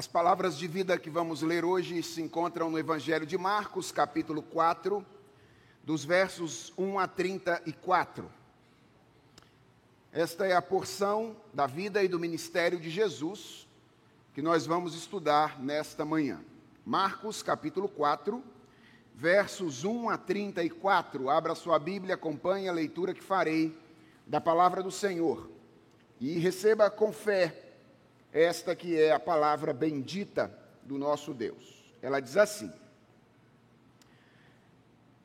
As palavras de vida que vamos ler hoje se encontram no Evangelho de Marcos, capítulo 4, dos versos 1 a 34. Esta é a porção da vida e do ministério de Jesus que nós vamos estudar nesta manhã. Marcos, capítulo 4, versos 1 a 34. Abra sua Bíblia, acompanhe a leitura que farei da palavra do Senhor e receba com fé esta que é a palavra bendita do nosso Deus. Ela diz assim: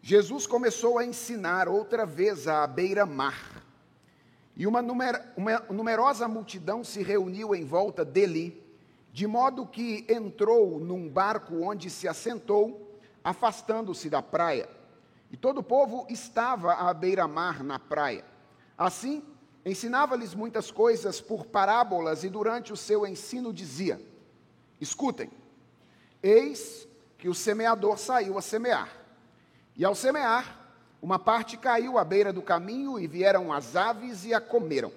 Jesus começou a ensinar outra vez à beira-mar, e uma, numer, uma numerosa multidão se reuniu em volta dele, de modo que entrou num barco onde se assentou, afastando-se da praia. E todo o povo estava à beira-mar na praia. Assim, Ensinava-lhes muitas coisas por parábolas e durante o seu ensino dizia: Escutem, eis que o semeador saiu a semear. E ao semear, uma parte caiu à beira do caminho e vieram as aves e a comeram.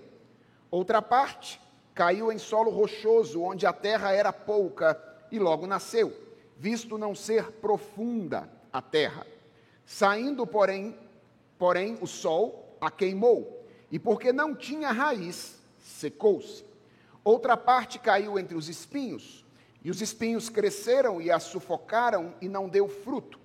Outra parte caiu em solo rochoso, onde a terra era pouca e logo nasceu, visto não ser profunda a terra. Saindo, porém, porém o sol a queimou e porque não tinha raiz, secou-se. Outra parte caiu entre os espinhos, e os espinhos cresceram e a sufocaram e não deu fruto.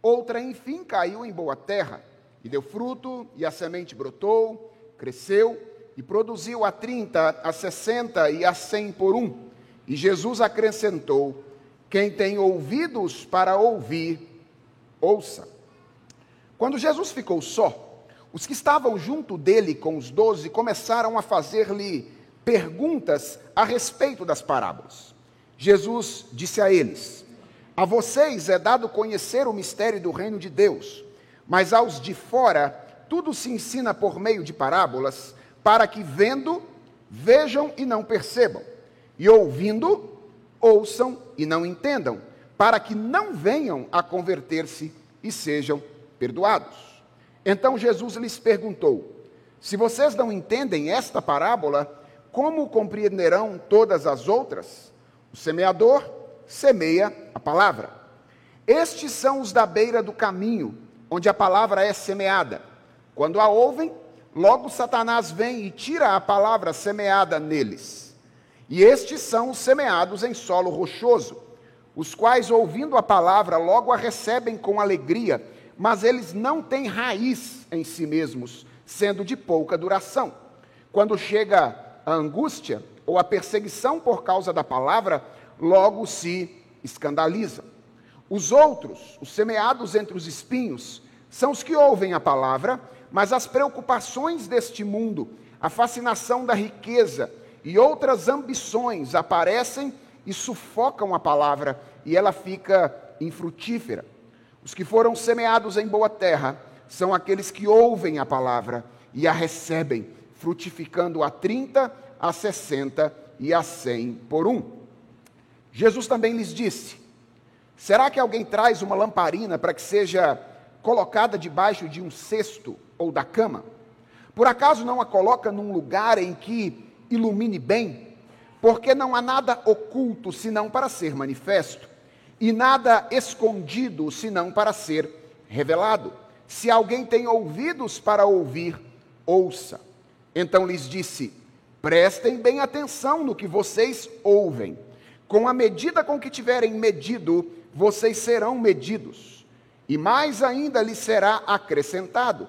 Outra, enfim, caiu em boa terra, e deu fruto, e a semente brotou, cresceu, e produziu a trinta, a sessenta e a cem por um. E Jesus acrescentou: Quem tem ouvidos para ouvir, ouça. Quando Jesus ficou só, os que estavam junto dele com os doze começaram a fazer-lhe perguntas a respeito das parábolas. Jesus disse a eles: A vocês é dado conhecer o mistério do reino de Deus, mas aos de fora tudo se ensina por meio de parábolas, para que vendo, vejam e não percebam, e ouvindo, ouçam e não entendam, para que não venham a converter-se e sejam perdoados. Então Jesus lhes perguntou: Se vocês não entendem esta parábola, como compreenderão todas as outras? O semeador semeia a palavra. Estes são os da beira do caminho, onde a palavra é semeada. Quando a ouvem, logo Satanás vem e tira a palavra semeada neles. E estes são os semeados em solo rochoso, os quais, ouvindo a palavra, logo a recebem com alegria mas eles não têm raiz em si mesmos, sendo de pouca duração. Quando chega a angústia ou a perseguição por causa da palavra, logo se escandalizam. Os outros, os semeados entre os espinhos, são os que ouvem a palavra, mas as preocupações deste mundo, a fascinação da riqueza e outras ambições aparecem e sufocam a palavra e ela fica infrutífera. Os que foram semeados em boa terra são aqueles que ouvem a palavra e a recebem, frutificando a 30, a 60 e a 100 por um. Jesus também lhes disse: Será que alguém traz uma lamparina para que seja colocada debaixo de um cesto ou da cama? Por acaso não a coloca num lugar em que ilumine bem? Porque não há nada oculto senão para ser manifesto e nada escondido senão para ser revelado. Se alguém tem ouvidos para ouvir, ouça. Então lhes disse: Prestem bem atenção no que vocês ouvem. Com a medida com que tiverem medido, vocês serão medidos, e mais ainda lhes será acrescentado,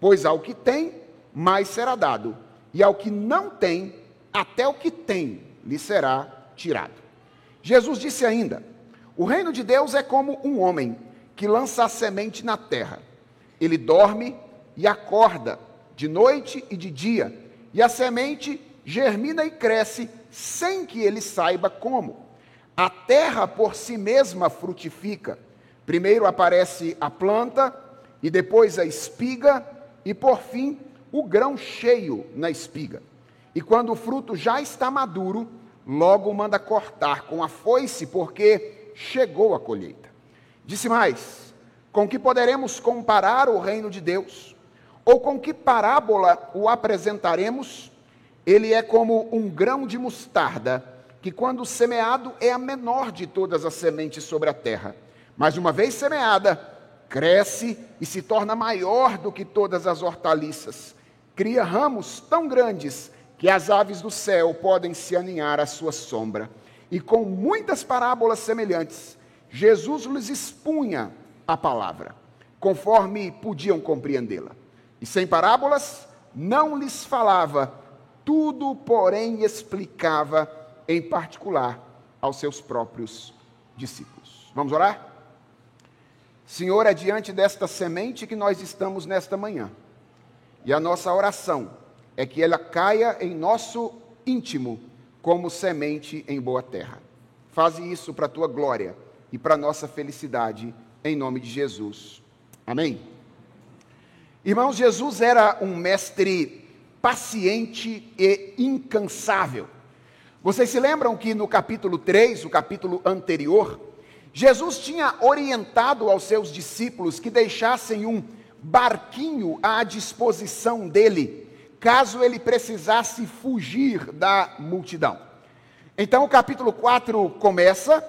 pois ao que tem, mais será dado, e ao que não tem, até o que tem lhe será tirado. Jesus disse ainda: o reino de Deus é como um homem que lança a semente na terra. Ele dorme e acorda, de noite e de dia, e a semente germina e cresce sem que ele saiba como. A terra por si mesma frutifica. Primeiro aparece a planta, e depois a espiga, e por fim o grão cheio na espiga. E quando o fruto já está maduro, logo manda cortar com a foice, porque chegou a colheita. Disse mais: com que poderemos comparar o reino de Deus? Ou com que parábola o apresentaremos? Ele é como um grão de mostarda que, quando semeado, é a menor de todas as sementes sobre a terra. Mas, uma vez semeada, cresce e se torna maior do que todas as hortaliças. Cria ramos tão grandes que as aves do céu podem se aninhar à sua sombra. E com muitas parábolas semelhantes, Jesus lhes expunha a palavra, conforme podiam compreendê-la. E sem parábolas, não lhes falava, tudo, porém, explicava em particular aos seus próprios discípulos. Vamos orar? Senhor, é diante desta semente que nós estamos nesta manhã. E a nossa oração é que ela caia em nosso íntimo como semente em boa terra. Faze isso para a tua glória e para a nossa felicidade, em nome de Jesus. Amém. Irmãos, Jesus era um mestre paciente e incansável. Vocês se lembram que no capítulo 3, o capítulo anterior, Jesus tinha orientado aos seus discípulos que deixassem um barquinho à disposição dele, caso ele precisasse fugir da multidão. Então o capítulo 4 começa,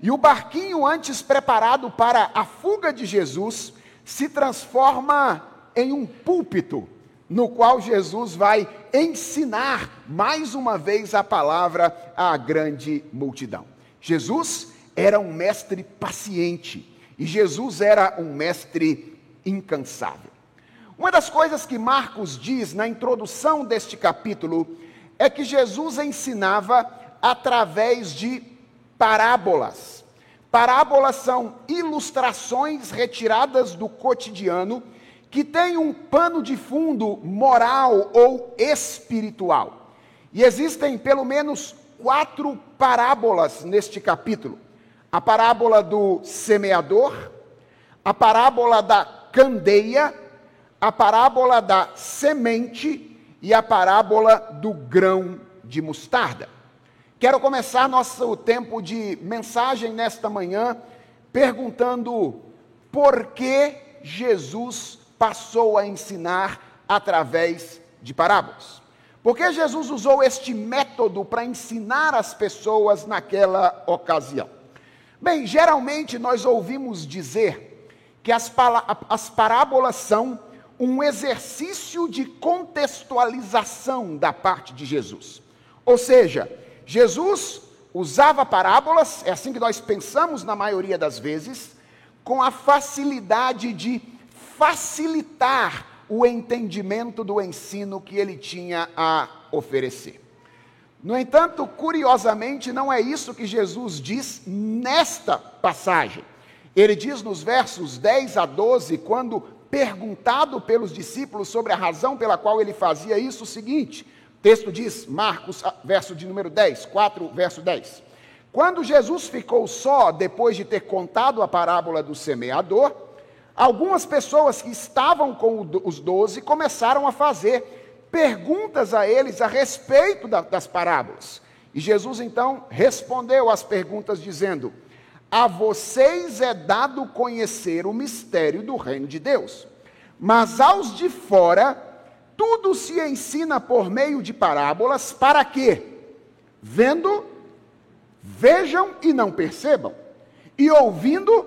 e o barquinho antes preparado para a fuga de Jesus se transforma em um púlpito, no qual Jesus vai ensinar mais uma vez a palavra à grande multidão. Jesus era um mestre paciente e Jesus era um mestre incansável. Uma das coisas que Marcos diz na introdução deste capítulo é que Jesus ensinava através de parábolas. Parábolas são ilustrações retiradas do cotidiano que têm um pano de fundo moral ou espiritual. E existem pelo menos quatro parábolas neste capítulo a parábola do semeador, a parábola da candeia, a parábola da semente e a parábola do grão de mostarda. Quero começar nosso tempo de mensagem nesta manhã perguntando por que Jesus passou a ensinar através de parábolas. Por que Jesus usou este método para ensinar as pessoas naquela ocasião? Bem, geralmente nós ouvimos dizer que as, as parábolas são um exercício de contextualização da parte de Jesus. Ou seja, Jesus usava parábolas, é assim que nós pensamos na maioria das vezes, com a facilidade de facilitar o entendimento do ensino que ele tinha a oferecer. No entanto, curiosamente, não é isso que Jesus diz nesta passagem. Ele diz nos versos 10 a 12, quando perguntado pelos discípulos sobre a razão pela qual ele fazia isso, o seguinte: o texto diz, Marcos, ah, verso de número 10, 4, verso 10. Quando Jesus ficou só, depois de ter contado a parábola do semeador, algumas pessoas que estavam com os doze começaram a fazer perguntas a eles a respeito da, das parábolas. E Jesus então respondeu às perguntas, dizendo: A vocês é dado conhecer o mistério do reino de Deus, mas aos de fora, tudo se ensina por meio de parábolas, para que, vendo, vejam e não percebam, e ouvindo,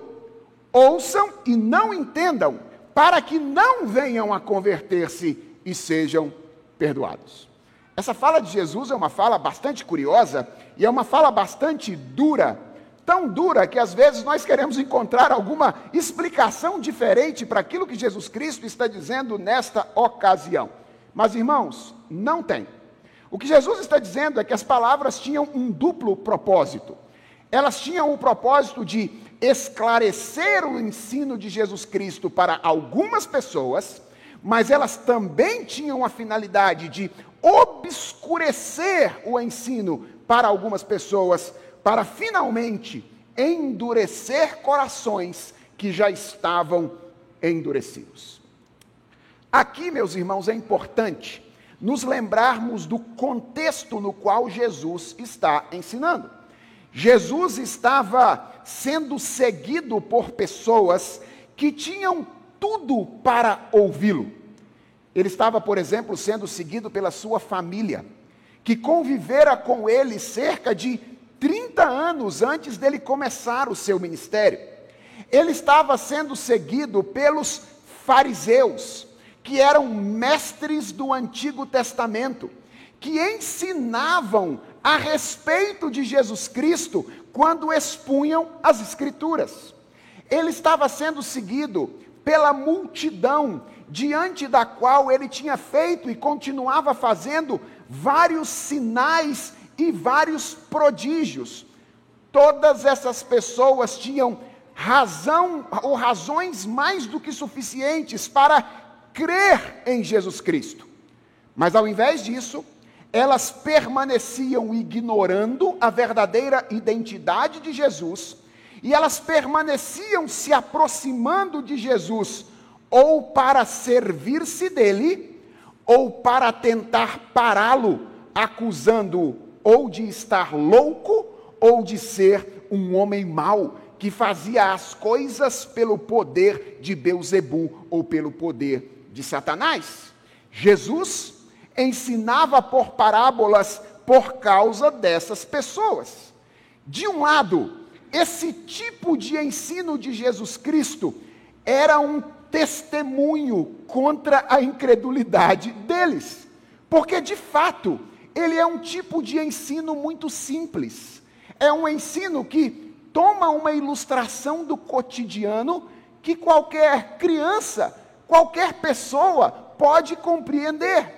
ouçam e não entendam, para que não venham a converter-se e sejam perdoados. Essa fala de Jesus é uma fala bastante curiosa e é uma fala bastante dura, tão dura que às vezes nós queremos encontrar alguma explicação diferente para aquilo que Jesus Cristo está dizendo nesta ocasião. Mas irmãos, não tem. O que Jesus está dizendo é que as palavras tinham um duplo propósito. Elas tinham o propósito de esclarecer o ensino de Jesus Cristo para algumas pessoas mas elas também tinham a finalidade de obscurecer o ensino para algumas pessoas, para finalmente endurecer corações que já estavam endurecidos. Aqui, meus irmãos, é importante nos lembrarmos do contexto no qual Jesus está ensinando. Jesus estava sendo seguido por pessoas que tinham tudo para ouvi-lo. Ele estava, por exemplo, sendo seguido pela sua família, que convivera com ele cerca de 30 anos antes dele começar o seu ministério. Ele estava sendo seguido pelos fariseus, que eram mestres do Antigo Testamento, que ensinavam a respeito de Jesus Cristo quando expunham as Escrituras. Ele estava sendo seguido pela multidão diante da qual ele tinha feito e continuava fazendo vários sinais e vários prodígios. Todas essas pessoas tinham razão ou razões mais do que suficientes para crer em Jesus Cristo. Mas ao invés disso, elas permaneciam ignorando a verdadeira identidade de Jesus e elas permaneciam se aproximando de Jesus ou para servir-se dele ou para tentar pará-lo, acusando-o ou de estar louco ou de ser um homem mau que fazia as coisas pelo poder de Beuzebu ou pelo poder de Satanás. Jesus ensinava por parábolas por causa dessas pessoas. De um lado, esse tipo de ensino de Jesus Cristo era um testemunho contra a incredulidade deles. Porque, de fato, ele é um tipo de ensino muito simples. É um ensino que toma uma ilustração do cotidiano que qualquer criança, qualquer pessoa pode compreender.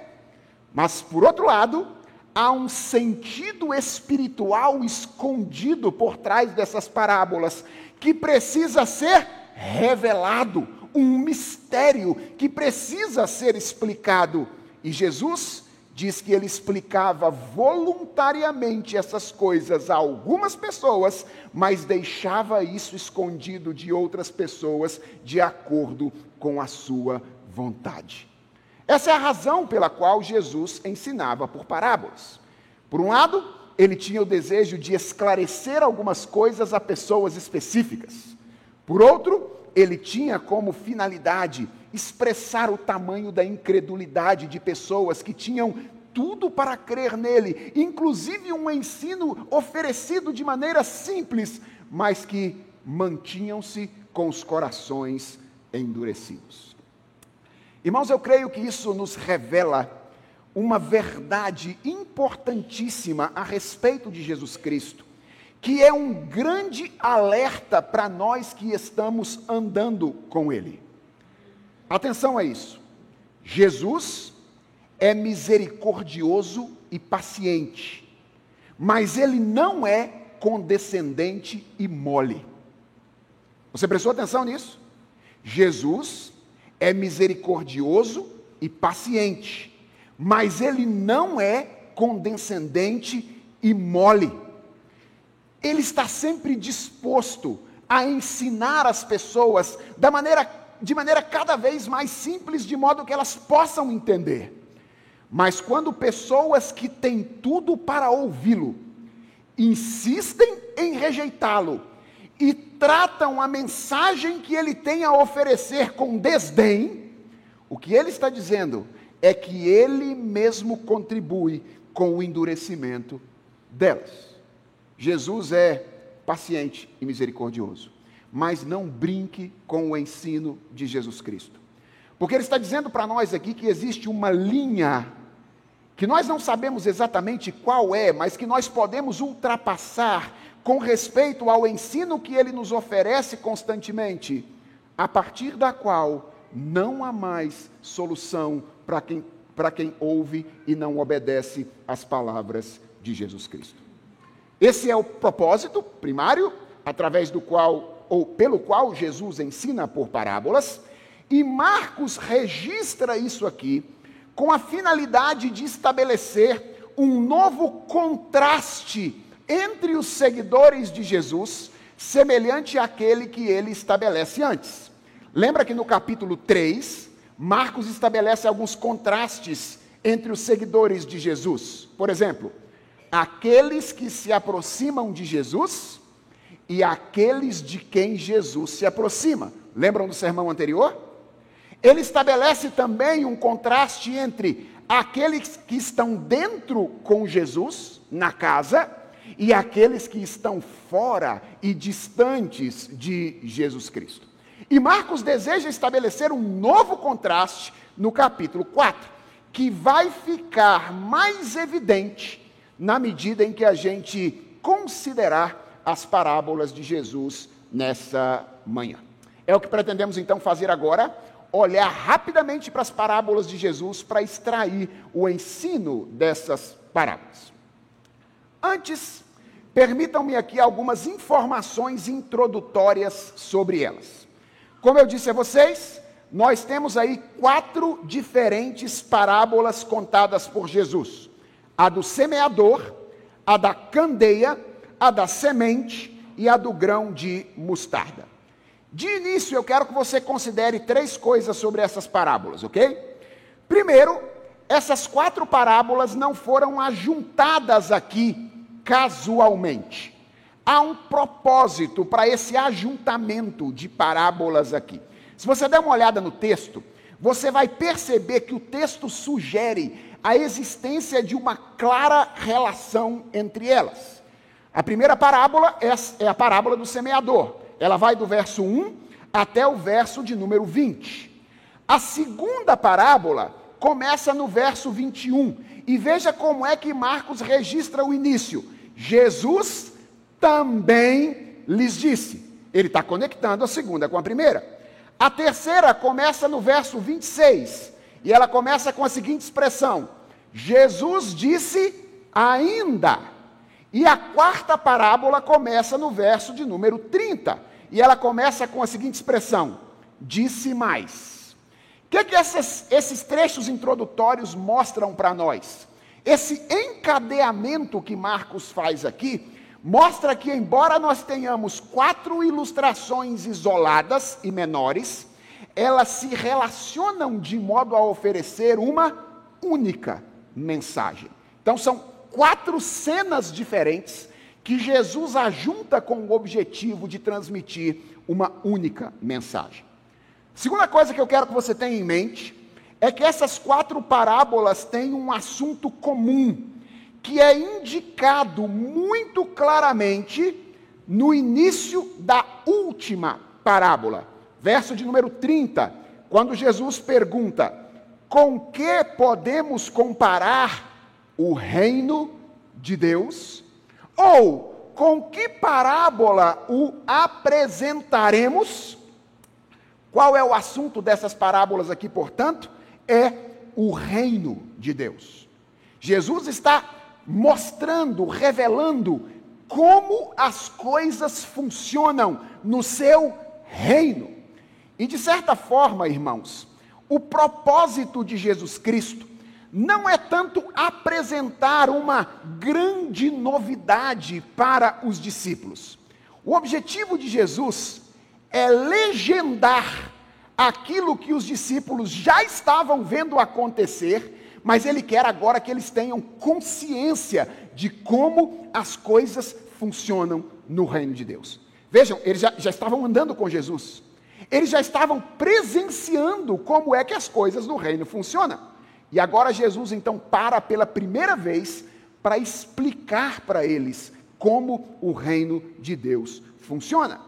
Mas, por outro lado, há um sentido espiritual escondido por trás dessas parábolas que precisa ser revelado um mistério que precisa ser explicado. E Jesus diz que ele explicava voluntariamente essas coisas a algumas pessoas, mas deixava isso escondido de outras pessoas de acordo com a sua vontade. Essa é a razão pela qual Jesus ensinava por parábolas. Por um lado, ele tinha o desejo de esclarecer algumas coisas a pessoas específicas. Por outro, ele tinha como finalidade expressar o tamanho da incredulidade de pessoas que tinham tudo para crer nele, inclusive um ensino oferecido de maneira simples, mas que mantinham-se com os corações endurecidos. Irmãos, eu creio que isso nos revela uma verdade importantíssima a respeito de Jesus Cristo que é um grande alerta para nós que estamos andando com Ele. Atenção a isso. Jesus é misericordioso e paciente, mas ele não é condescendente e mole. Você prestou atenção nisso? Jesus é misericordioso e paciente, mas ele não é condescendente e mole. Ele está sempre disposto a ensinar as pessoas da maneira, de maneira cada vez mais simples, de modo que elas possam entender. Mas quando pessoas que têm tudo para ouvi-lo insistem em rejeitá-lo e tratam a mensagem que ele tem a oferecer com desdém, o que ele está dizendo é que ele mesmo contribui com o endurecimento delas. Jesus é paciente e misericordioso, mas não brinque com o ensino de Jesus Cristo. Porque ele está dizendo para nós aqui que existe uma linha que nós não sabemos exatamente qual é, mas que nós podemos ultrapassar com respeito ao ensino que ele nos oferece constantemente, a partir da qual não há mais solução para quem, para quem ouve e não obedece às palavras de Jesus Cristo. Esse é o propósito primário, através do qual ou pelo qual Jesus ensina por parábolas, e Marcos registra isso aqui com a finalidade de estabelecer um novo contraste entre os seguidores de Jesus, semelhante àquele que ele estabelece antes. Lembra que no capítulo 3, Marcos estabelece alguns contrastes entre os seguidores de Jesus. Por exemplo, aqueles que se aproximam de Jesus e aqueles de quem Jesus se aproxima. Lembram do sermão anterior? Ele estabelece também um contraste entre aqueles que estão dentro com Jesus, na casa, e aqueles que estão fora e distantes de Jesus Cristo. E Marcos deseja estabelecer um novo contraste no capítulo 4, que vai ficar mais evidente na medida em que a gente considerar as parábolas de Jesus nessa manhã. É o que pretendemos então fazer agora, olhar rapidamente para as parábolas de Jesus para extrair o ensino dessas parábolas. Antes, permitam-me aqui algumas informações introdutórias sobre elas. Como eu disse a vocês, nós temos aí quatro diferentes parábolas contadas por Jesus: a do semeador, a da candeia, a da semente e a do grão de mostarda. De início, eu quero que você considere três coisas sobre essas parábolas, ok? Primeiro, essas quatro parábolas não foram ajuntadas aqui casualmente. Há um propósito para esse ajuntamento de parábolas aqui. Se você der uma olhada no texto, você vai perceber que o texto sugere a existência de uma clara relação entre elas. A primeira parábola é, é a parábola do semeador. Ela vai do verso 1 até o verso de número 20. A segunda parábola começa no verso 21. E veja como é que Marcos registra o início. Jesus também lhes disse. Ele está conectando a segunda com a primeira. A terceira começa no verso 26. E ela começa com a seguinte expressão: Jesus disse ainda. E a quarta parábola começa no verso de número 30. E ela começa com a seguinte expressão: disse mais. O que, que essas, esses trechos introdutórios mostram para nós? Esse encadeamento que Marcos faz aqui mostra que, embora nós tenhamos quatro ilustrações isoladas e menores, elas se relacionam de modo a oferecer uma única mensagem. Então, são quatro cenas diferentes que Jesus ajunta com o objetivo de transmitir uma única mensagem. Segunda coisa que eu quero que você tenha em mente é que essas quatro parábolas têm um assunto comum, que é indicado muito claramente no início da última parábola, verso de número 30, quando Jesus pergunta: Com que podemos comparar o reino de Deus? Ou com que parábola o apresentaremos? Qual é o assunto dessas parábolas aqui, portanto? É o reino de Deus. Jesus está mostrando, revelando como as coisas funcionam no seu reino. E de certa forma, irmãos, o propósito de Jesus Cristo não é tanto apresentar uma grande novidade para os discípulos. O objetivo de Jesus é legendar aquilo que os discípulos já estavam vendo acontecer, mas ele quer agora que eles tenham consciência de como as coisas funcionam no reino de Deus. Vejam, eles já, já estavam andando com Jesus, eles já estavam presenciando como é que as coisas no reino funcionam. E agora Jesus então para pela primeira vez para explicar para eles como o reino de Deus funciona.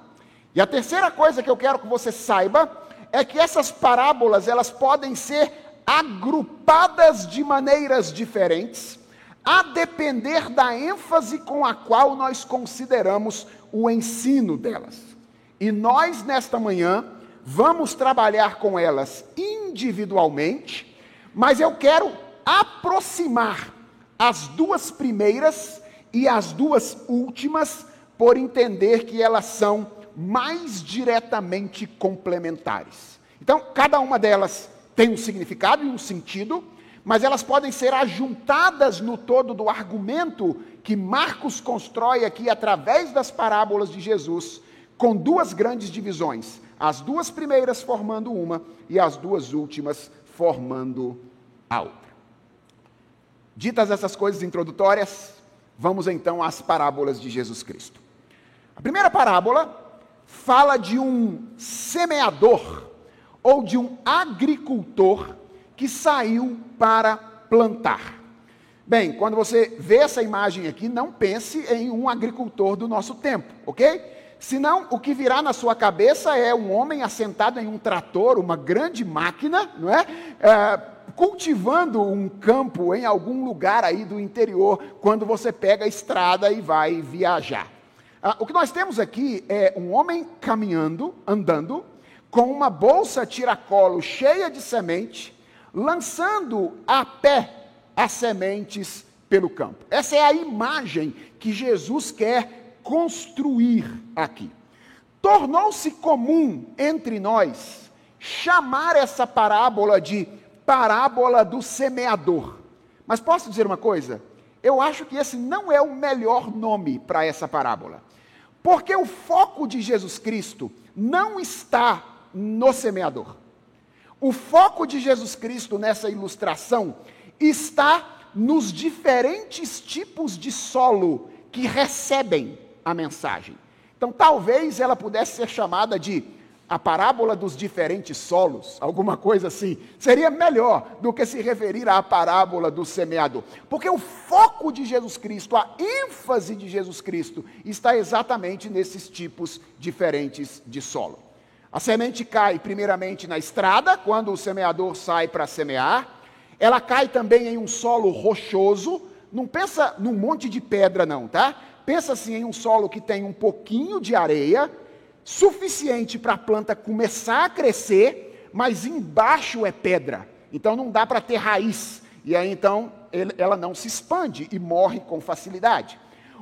E a terceira coisa que eu quero que você saiba é que essas parábolas elas podem ser agrupadas de maneiras diferentes, a depender da ênfase com a qual nós consideramos o ensino delas. E nós nesta manhã vamos trabalhar com elas individualmente mas eu quero aproximar as duas primeiras e as duas últimas, por entender que elas são mais diretamente complementares. Então, cada uma delas tem um significado e um sentido, mas elas podem ser ajuntadas no todo do argumento que Marcos constrói aqui através das parábolas de Jesus, com duas grandes divisões: as duas primeiras formando uma e as duas últimas formando a outra. Ditas essas coisas introdutórias, vamos então às parábolas de Jesus Cristo. A primeira parábola fala de um semeador ou de um agricultor que saiu para plantar. Bem, quando você vê essa imagem aqui, não pense em um agricultor do nosso tempo, ok? Senão, o que virá na sua cabeça é um homem assentado em um trator, uma grande máquina, não é? é cultivando um campo em algum lugar aí do interior, quando você pega a estrada e vai viajar. Ah, o que nós temos aqui é um homem caminhando, andando, com uma bolsa tiracolo cheia de semente, lançando a pé as sementes pelo campo. Essa é a imagem que Jesus quer construir aqui. Tornou-se comum entre nós chamar essa parábola de parábola do semeador. Mas posso dizer uma coisa? Eu acho que esse não é o melhor nome para essa parábola. Porque o foco de Jesus Cristo não está no semeador. O foco de Jesus Cristo nessa ilustração está nos diferentes tipos de solo que recebem a mensagem. Então, talvez ela pudesse ser chamada de a parábola dos diferentes solos, alguma coisa assim. Seria melhor do que se referir à parábola do semeador. Porque o foco de Jesus Cristo, a ênfase de Jesus Cristo, está exatamente nesses tipos diferentes de solo. A semente cai primeiramente na estrada, quando o semeador sai para semear. Ela cai também em um solo rochoso. Não pensa num monte de pedra, não, tá? Pensa assim em um solo que tem um pouquinho de areia, suficiente para a planta começar a crescer, mas embaixo é pedra. Então não dá para ter raiz. E aí então ela não se expande e morre com facilidade.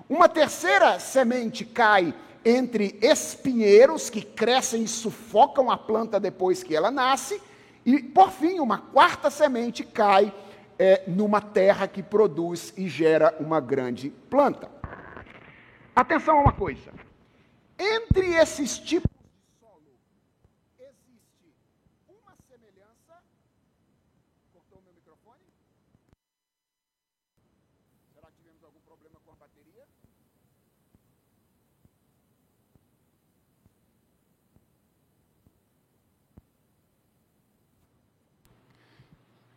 Uma terceira semente cai entre espinheiros que crescem e sufocam a planta depois que ela nasce. E, por fim, uma quarta semente cai é, numa terra que produz e gera uma grande planta. Atenção a uma coisa: entre esses tipos de solo, existe uma semelhança. Cortou meu microfone? Será que tivemos algum problema com a bateria?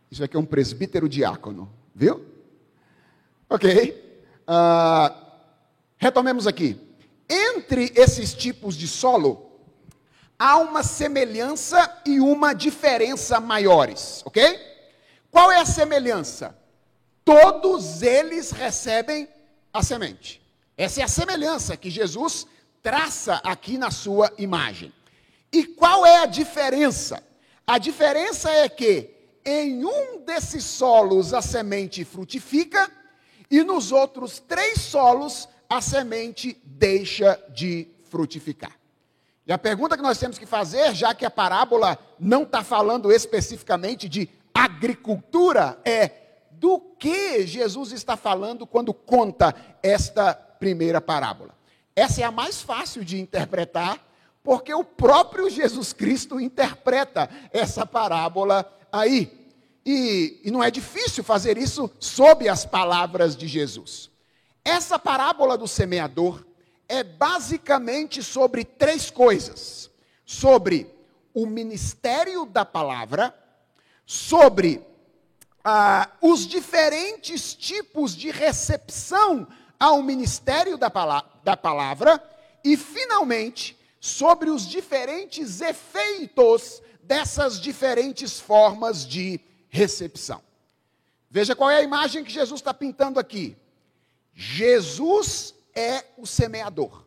Isso aqui é um presbítero diácono, viu? Ok. Uh, retomemos aqui. Entre esses tipos de solo, há uma semelhança e uma diferença maiores, ok? Qual é a semelhança? Todos eles recebem a semente. Essa é a semelhança que Jesus traça aqui na sua imagem. E qual é a diferença? A diferença é que em um desses solos a semente frutifica, e nos outros três solos a semente deixa de frutificar. E a pergunta que nós temos que fazer, já que a parábola não está falando especificamente de agricultura, é do que Jesus está falando quando conta esta primeira parábola. Essa é a mais fácil de interpretar, porque o próprio Jesus Cristo interpreta essa parábola aí. E, e não é difícil fazer isso sob as palavras de Jesus. Essa parábola do semeador é basicamente sobre três coisas: sobre o ministério da palavra, sobre ah, os diferentes tipos de recepção ao ministério da, da palavra, e, finalmente, sobre os diferentes efeitos dessas diferentes formas de recepção. Veja qual é a imagem que Jesus está pintando aqui. Jesus é o semeador.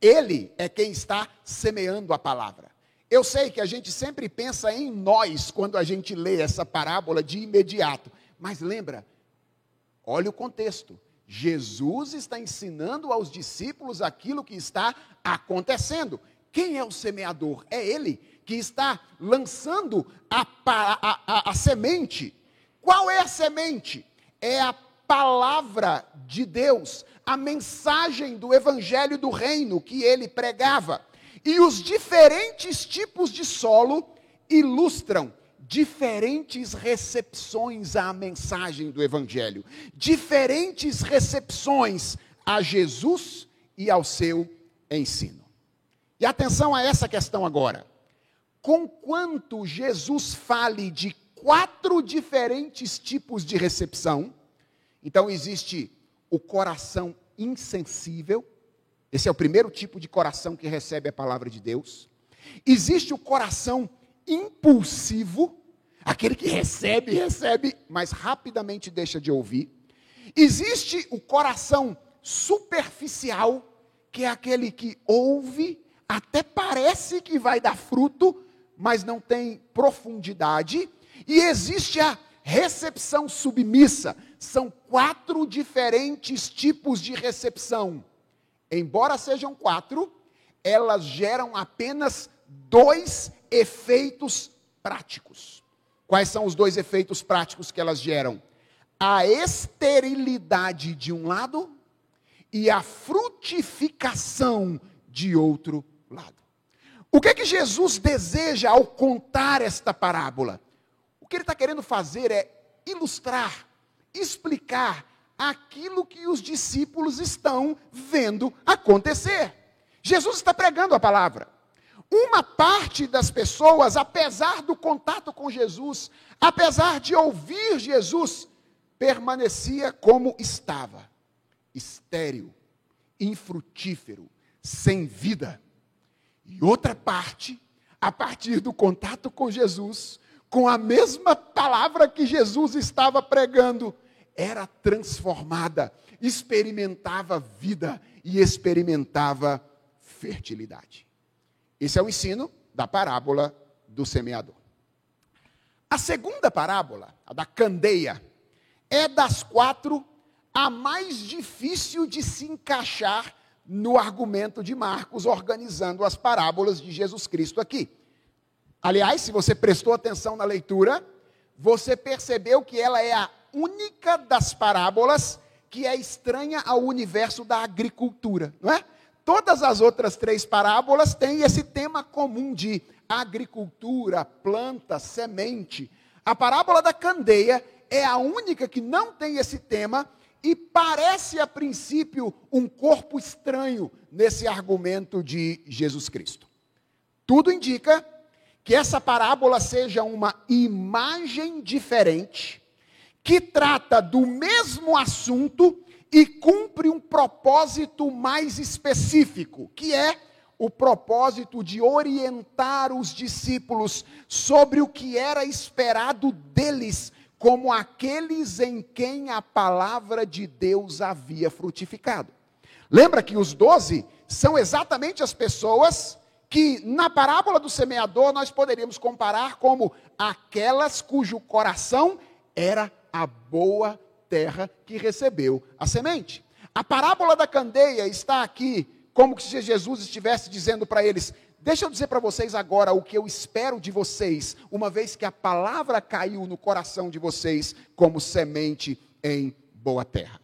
Ele é quem está semeando a palavra. Eu sei que a gente sempre pensa em nós quando a gente lê essa parábola de imediato, mas lembra, olha o contexto. Jesus está ensinando aos discípulos aquilo que está acontecendo. Quem é o semeador? É ele que está lançando a, a, a, a semente. Qual é a semente? É a palavra de Deus, a mensagem do evangelho do reino que ele pregava. E os diferentes tipos de solo ilustram diferentes recepções à mensagem do evangelho, diferentes recepções a Jesus e ao seu ensino. E atenção a essa questão agora. Conquanto Jesus fale de quatro diferentes tipos de recepção. Então, existe o coração insensível, esse é o primeiro tipo de coração que recebe a palavra de Deus. Existe o coração impulsivo, aquele que recebe, recebe, mas rapidamente deixa de ouvir. Existe o coração superficial, que é aquele que ouve, até parece que vai dar fruto, mas não tem profundidade. E existe a recepção submissa. São quatro diferentes tipos de recepção. Embora sejam quatro, elas geram apenas dois efeitos práticos. Quais são os dois efeitos práticos que elas geram? A esterilidade de um lado e a frutificação de outro lado. O que é que Jesus deseja ao contar esta parábola? O que ele está querendo fazer é ilustrar, explicar aquilo que os discípulos estão vendo acontecer. Jesus está pregando a palavra. Uma parte das pessoas, apesar do contato com Jesus, apesar de ouvir Jesus, permanecia como estava, estéril, infrutífero, sem vida. E outra parte, a partir do contato com Jesus, com a mesma palavra que Jesus estava pregando, era transformada, experimentava vida e experimentava fertilidade. Esse é o ensino da parábola do semeador. A segunda parábola, a da candeia, é das quatro a mais difícil de se encaixar no argumento de Marcos, organizando as parábolas de Jesus Cristo aqui. Aliás, se você prestou atenção na leitura, você percebeu que ela é a única das parábolas que é estranha ao universo da agricultura, não é? Todas as outras três parábolas têm esse tema comum de agricultura, planta, semente. A parábola da candeia é a única que não tem esse tema e parece a princípio um corpo estranho nesse argumento de Jesus Cristo. Tudo indica que essa parábola seja uma imagem diferente, que trata do mesmo assunto e cumpre um propósito mais específico, que é o propósito de orientar os discípulos sobre o que era esperado deles como aqueles em quem a palavra de Deus havia frutificado. Lembra que os doze são exatamente as pessoas que, na parábola do semeador, nós poderíamos comparar como aquelas cujo coração era a boa terra que recebeu a semente. A parábola da candeia está aqui como se Jesus estivesse dizendo para eles: Deixa eu dizer para vocês agora o que eu espero de vocês, uma vez que a palavra caiu no coração de vocês como semente em boa terra.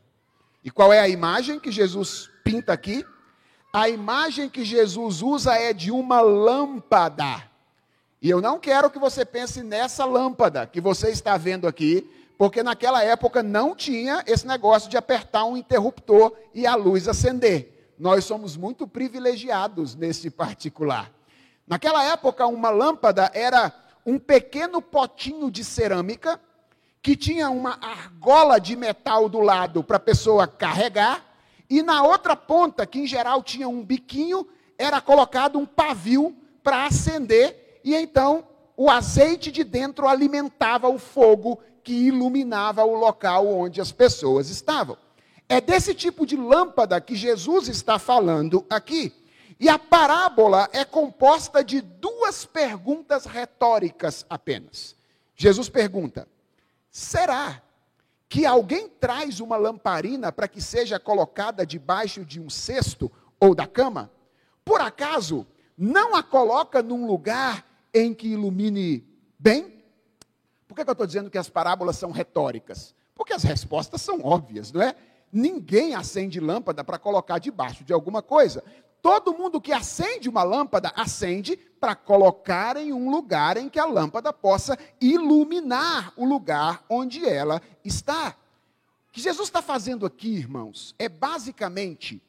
E qual é a imagem que Jesus pinta aqui? A imagem que Jesus usa é de uma lâmpada. E eu não quero que você pense nessa lâmpada que você está vendo aqui, porque naquela época não tinha esse negócio de apertar um interruptor e a luz acender nós somos muito privilegiados nesse particular. Naquela época, uma lâmpada era um pequeno potinho de cerâmica que tinha uma argola de metal do lado para a pessoa carregar, e na outra ponta, que em geral tinha um biquinho, era colocado um pavio para acender, e então o azeite de dentro alimentava o fogo que iluminava o local onde as pessoas estavam. É desse tipo de lâmpada que Jesus está falando aqui. E a parábola é composta de duas perguntas retóricas apenas. Jesus pergunta: será que alguém traz uma lamparina para que seja colocada debaixo de um cesto ou da cama? Por acaso não a coloca num lugar em que ilumine bem? Por que, que eu estou dizendo que as parábolas são retóricas? Porque as respostas são óbvias, não é? Ninguém acende lâmpada para colocar debaixo de alguma coisa. Todo mundo que acende uma lâmpada, acende para colocar em um lugar em que a lâmpada possa iluminar o lugar onde ela está. O que Jesus está fazendo aqui, irmãos, é basicamente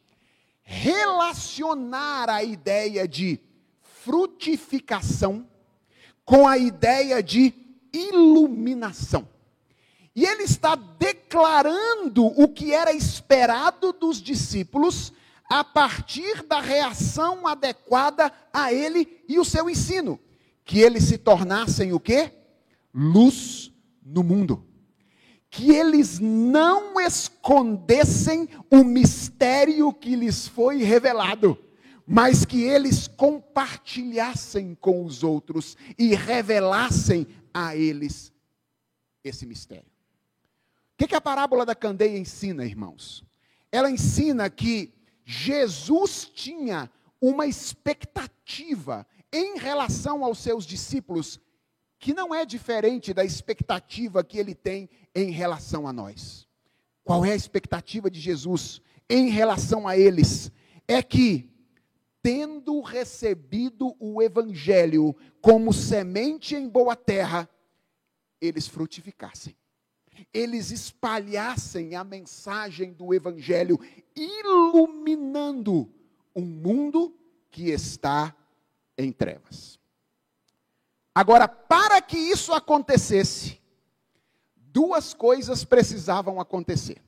relacionar a ideia de frutificação com a ideia de iluminação. E ele está declarando o que era esperado dos discípulos a partir da reação adequada a ele e o seu ensino, que eles se tornassem o quê? Luz no mundo. Que eles não escondessem o mistério que lhes foi revelado, mas que eles compartilhassem com os outros e revelassem a eles esse mistério. O que, que a parábola da candeia ensina, irmãos? Ela ensina que Jesus tinha uma expectativa em relação aos seus discípulos que não é diferente da expectativa que ele tem em relação a nós. Qual é a expectativa de Jesus em relação a eles? É que, tendo recebido o Evangelho como semente em boa terra, eles frutificassem eles espalhassem a mensagem do Evangelho, iluminando um mundo que está em trevas. Agora, para que isso acontecesse, duas coisas precisavam acontecer.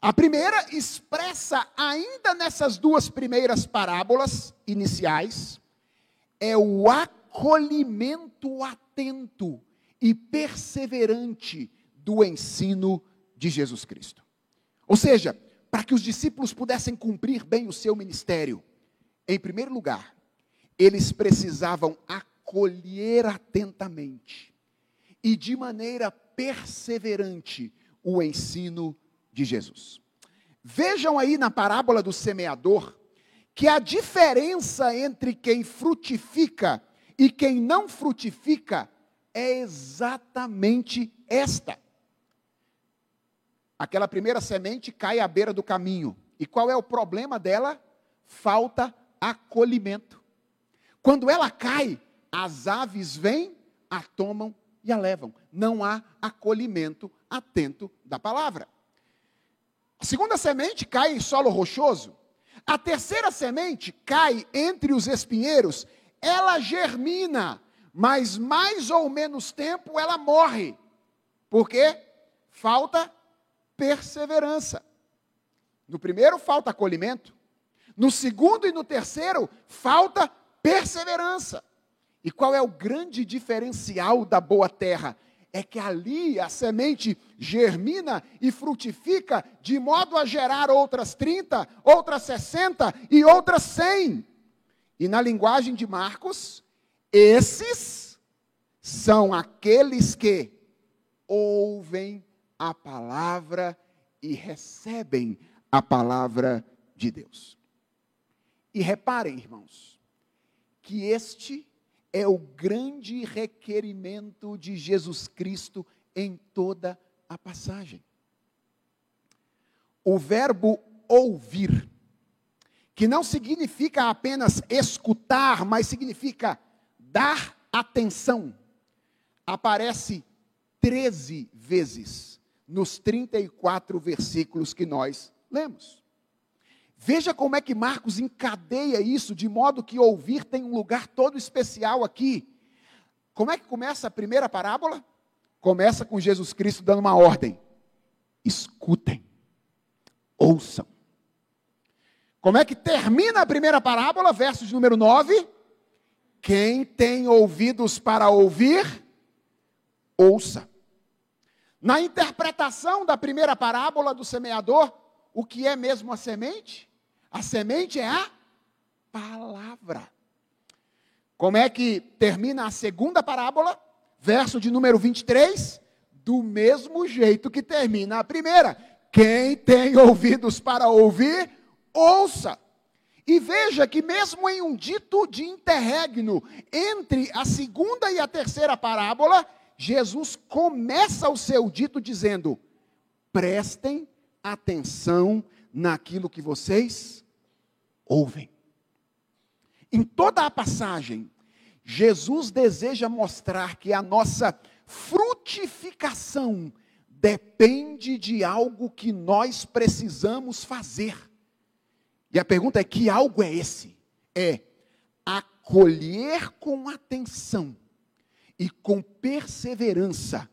A primeira expressa ainda nessas duas primeiras parábolas iniciais é o acolhimento atento e perseverante do ensino de Jesus Cristo. Ou seja, para que os discípulos pudessem cumprir bem o seu ministério, em primeiro lugar, eles precisavam acolher atentamente e de maneira perseverante o ensino de Jesus. Vejam aí na parábola do semeador que a diferença entre quem frutifica e quem não frutifica é exatamente esta. Aquela primeira semente cai à beira do caminho. E qual é o problema dela? Falta acolhimento. Quando ela cai, as aves vêm, a tomam e a levam. Não há acolhimento atento da palavra. A segunda semente cai em solo rochoso. A terceira semente cai entre os espinheiros. Ela germina, mas mais ou menos tempo ela morre. Por quê? Falta perseverança. No primeiro, falta acolhimento. No segundo e no terceiro, falta perseverança. E qual é o grande diferencial da boa terra? É que ali a semente germina e frutifica de modo a gerar outras 30, outras 60 e outras 100. E na linguagem de Marcos, esses são aqueles que ouvem a palavra e recebem a palavra de Deus. E reparem, irmãos, que este é o grande requerimento de Jesus Cristo em toda a passagem. O verbo ouvir, que não significa apenas escutar, mas significa dar atenção, aparece 13 vezes nos 34 versículos que nós lemos. Veja como é que Marcos encadeia isso, de modo que ouvir tem um lugar todo especial aqui. Como é que começa a primeira parábola? Começa com Jesus Cristo dando uma ordem: escutem, ouçam. Como é que termina a primeira parábola? Verso de número 9. Quem tem ouvidos para ouvir, ouça. Na interpretação da primeira parábola do semeador, o que é mesmo a semente? A semente é a palavra. Como é que termina a segunda parábola? Verso de número 23, do mesmo jeito que termina a primeira. Quem tem ouvidos para ouvir, ouça. E veja que, mesmo em um dito de interregno entre a segunda e a terceira parábola, Jesus começa o seu dito dizendo: prestem atenção naquilo que vocês ouvem. Em toda a passagem, Jesus deseja mostrar que a nossa frutificação depende de algo que nós precisamos fazer. E a pergunta é: que algo é esse? É acolher com atenção e com perseverança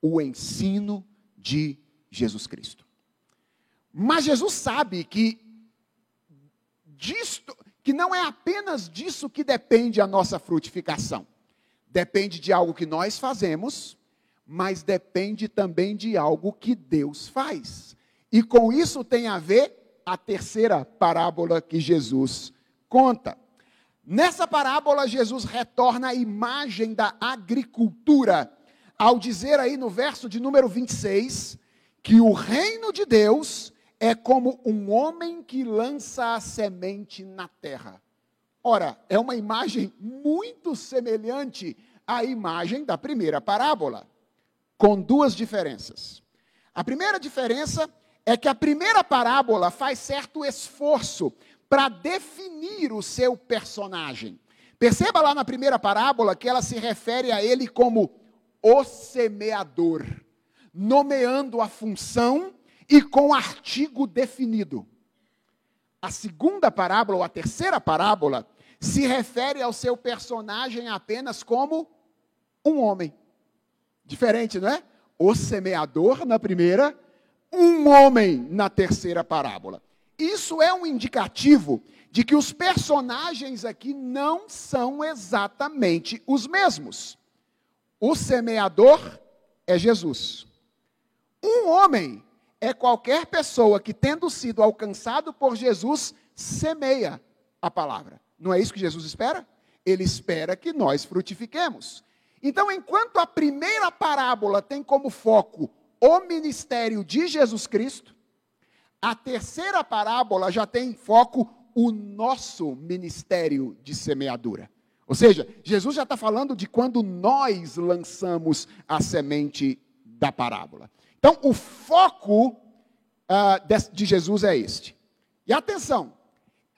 o ensino de Jesus Cristo. Mas Jesus sabe que disto, que não é apenas disso que depende a nossa frutificação. Depende de algo que nós fazemos, mas depende também de algo que Deus faz. E com isso tem a ver a terceira parábola que Jesus conta. Nessa parábola, Jesus retorna a imagem da agricultura, ao dizer aí no verso de número 26, que o reino de Deus é como um homem que lança a semente na terra. Ora, é uma imagem muito semelhante à imagem da primeira parábola, com duas diferenças. A primeira diferença é que a primeira parábola faz certo esforço para definir o seu personagem. Perceba lá na primeira parábola que ela se refere a ele como o semeador, nomeando a função e com artigo definido. A segunda parábola, ou a terceira parábola, se refere ao seu personagem apenas como um homem. Diferente, não é? O semeador na primeira, um homem na terceira parábola. Isso é um indicativo de que os personagens aqui não são exatamente os mesmos. O semeador é Jesus. Um homem é qualquer pessoa que, tendo sido alcançado por Jesus, semeia a palavra. Não é isso que Jesus espera? Ele espera que nós frutifiquemos. Então, enquanto a primeira parábola tem como foco o ministério de Jesus Cristo, a terceira parábola já tem em foco o nosso ministério de semeadura. Ou seja, Jesus já está falando de quando nós lançamos a semente da parábola. Então, o foco de, de Jesus é este. E atenção,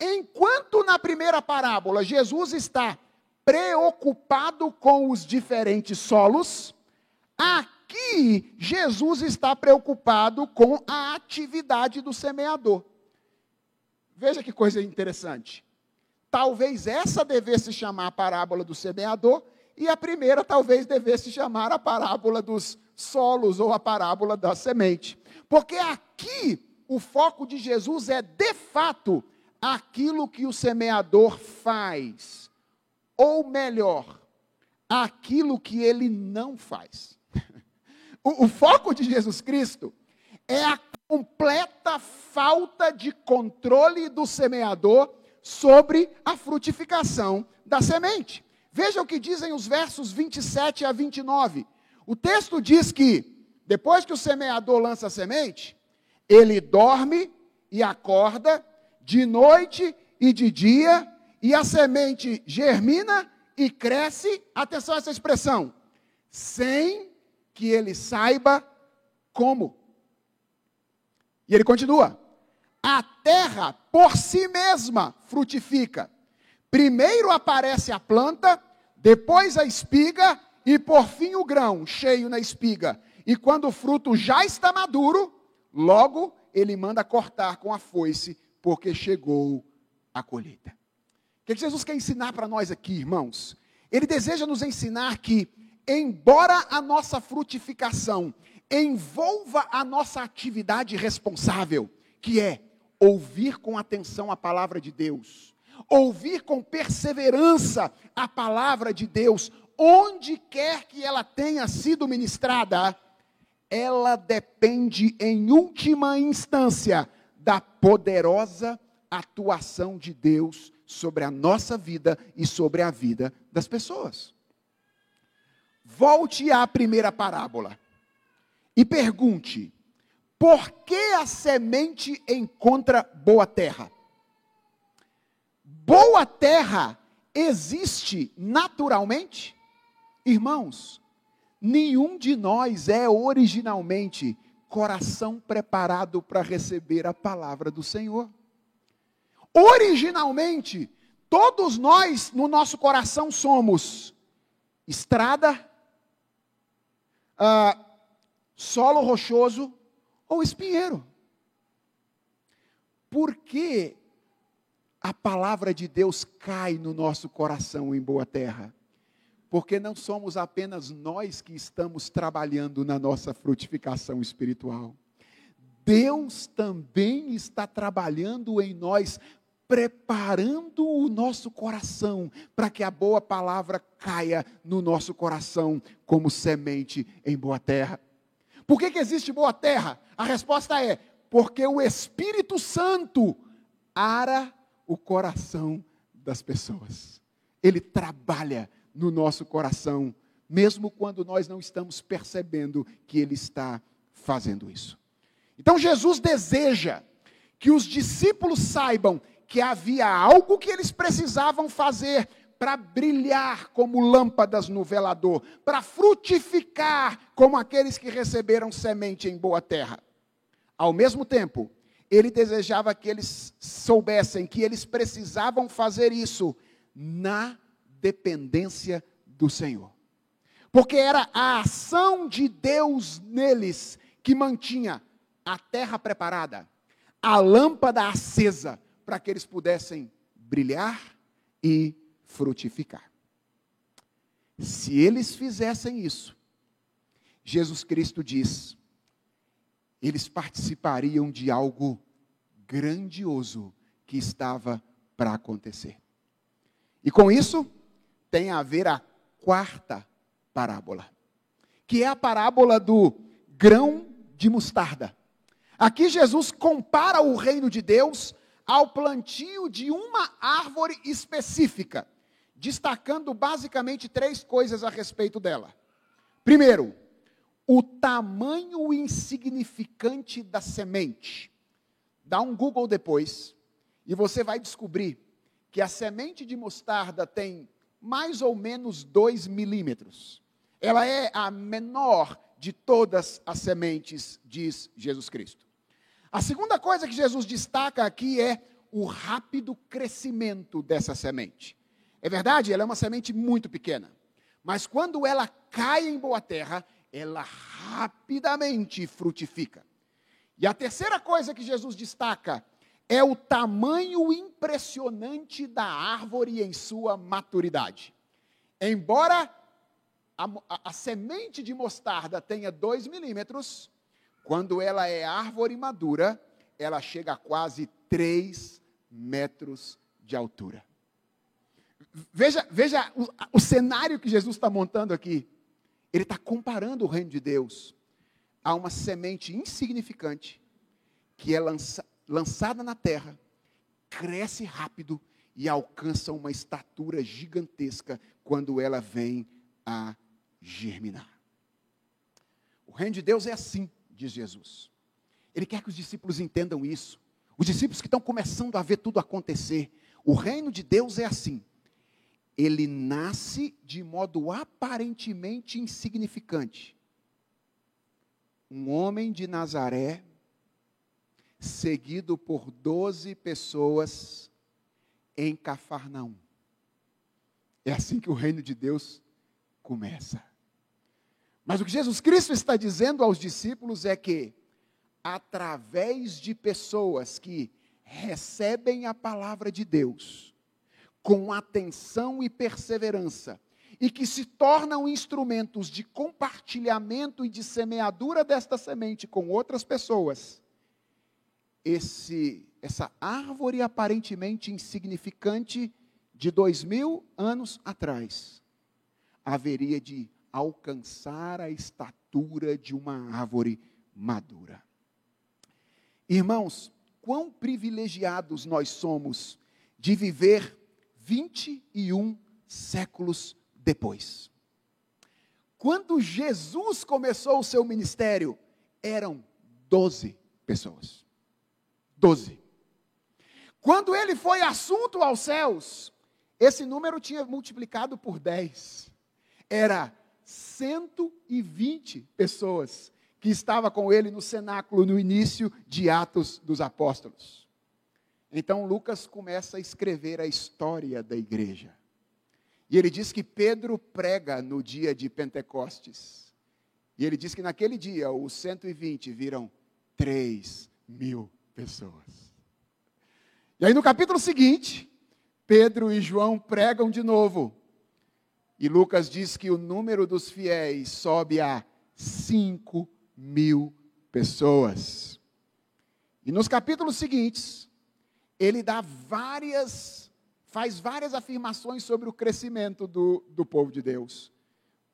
enquanto na primeira parábola Jesus está preocupado com os diferentes solos, aqui Jesus está preocupado com a atividade do semeador. Veja que coisa interessante. Talvez essa devesse chamar a parábola do semeador, e a primeira talvez devesse chamar a parábola dos solos ou a parábola da semente. Porque aqui o foco de Jesus é, de fato, aquilo que o semeador faz. Ou melhor, aquilo que ele não faz. O, o foco de Jesus Cristo é a completa falta de controle do semeador sobre a frutificação da semente. Veja o que dizem os versos 27 a 29. O texto diz que, depois que o semeador lança a semente, ele dorme e acorda de noite e de dia, e a semente germina e cresce, atenção a essa expressão, sem que ele saiba como. E ele continua: a terra por si mesma frutifica. Primeiro aparece a planta, depois a espiga e por fim o grão cheio na espiga. E quando o fruto já está maduro, logo ele manda cortar com a foice, porque chegou a colheita. O que Jesus quer ensinar para nós aqui, irmãos? Ele deseja nos ensinar que, embora a nossa frutificação envolva a nossa atividade responsável, que é ouvir com atenção a palavra de Deus, ouvir com perseverança a palavra de Deus, onde quer que ela tenha sido ministrada, ela depende, em última instância, da poderosa atuação de Deus sobre a nossa vida e sobre a vida das pessoas. Volte à primeira parábola e pergunte: por que a semente encontra boa terra? Boa terra existe naturalmente? Irmãos, nenhum de nós é originalmente coração preparado para receber a palavra do Senhor. Originalmente, todos nós no nosso coração somos estrada, ah, solo rochoso ou espinheiro. Por que a palavra de Deus cai no nosso coração em boa terra? Porque não somos apenas nós que estamos trabalhando na nossa frutificação espiritual. Deus também está trabalhando em nós, preparando o nosso coração para que a boa palavra caia no nosso coração como semente em boa terra. Por que, que existe boa terra? A resposta é: porque o Espírito Santo ara o coração das pessoas. Ele trabalha no nosso coração, mesmo quando nós não estamos percebendo que Ele está fazendo isso. Então Jesus deseja que os discípulos saibam que havia algo que eles precisavam fazer para brilhar como lâmpadas no velador, para frutificar como aqueles que receberam semente em boa terra. Ao mesmo tempo, ele desejava que eles soubessem que eles precisavam fazer isso na dependência do Senhor. Porque era a ação de Deus neles que mantinha a terra preparada, a lâmpada acesa, para que eles pudessem brilhar e frutificar. Se eles fizessem isso, Jesus Cristo diz, eles participariam de algo grandioso que estava para acontecer. E com isso, tem a ver a quarta parábola, que é a parábola do grão de mostarda. Aqui Jesus compara o reino de Deus ao plantio de uma árvore específica, destacando basicamente três coisas a respeito dela. Primeiro, o tamanho insignificante da semente. Dá um Google depois e você vai descobrir que a semente de mostarda tem mais ou menos 2 milímetros. Ela é a menor de todas as sementes, diz Jesus Cristo. A segunda coisa que Jesus destaca aqui é o rápido crescimento dessa semente. É verdade, ela é uma semente muito pequena, mas quando ela cai em boa terra, ela rapidamente frutifica. E a terceira coisa que Jesus destaca é o tamanho impressionante da árvore em sua maturidade. Embora a, a, a semente de mostarda tenha 2 milímetros, quando ela é árvore madura, ela chega a quase 3 metros de altura. Veja, veja o, o cenário que Jesus está montando aqui. Ele está comparando o reino de Deus a uma semente insignificante que é lança, lançada na terra, cresce rápido e alcança uma estatura gigantesca quando ela vem a germinar. O reino de Deus é assim, diz Jesus. Ele quer que os discípulos entendam isso. Os discípulos que estão começando a ver tudo acontecer. O reino de Deus é assim. Ele nasce de modo aparentemente insignificante. Um homem de Nazaré seguido por doze pessoas em Cafarnaum. É assim que o reino de Deus começa. Mas o que Jesus Cristo está dizendo aos discípulos é que, através de pessoas que recebem a palavra de Deus, com atenção e perseverança, e que se tornam instrumentos de compartilhamento e de semeadura desta semente com outras pessoas, esse, essa árvore aparentemente insignificante de dois mil anos atrás haveria de alcançar a estatura de uma árvore madura. Irmãos, quão privilegiados nós somos de viver 21 séculos depois. Quando Jesus começou o seu ministério, eram 12 pessoas. Doze. Quando ele foi assunto aos céus, esse número tinha multiplicado por dez. Era 120 pessoas que estava com ele no cenáculo no início de Atos dos Apóstolos. Então Lucas começa a escrever a história da igreja. E ele diz que Pedro prega no dia de Pentecostes. E ele diz que naquele dia os 120 viram 3 mil pessoas. E aí no capítulo seguinte, Pedro e João pregam de novo. E Lucas diz que o número dos fiéis sobe a 5 mil pessoas. E nos capítulos seguintes, ele dá várias, faz várias afirmações sobre o crescimento do, do povo de Deus.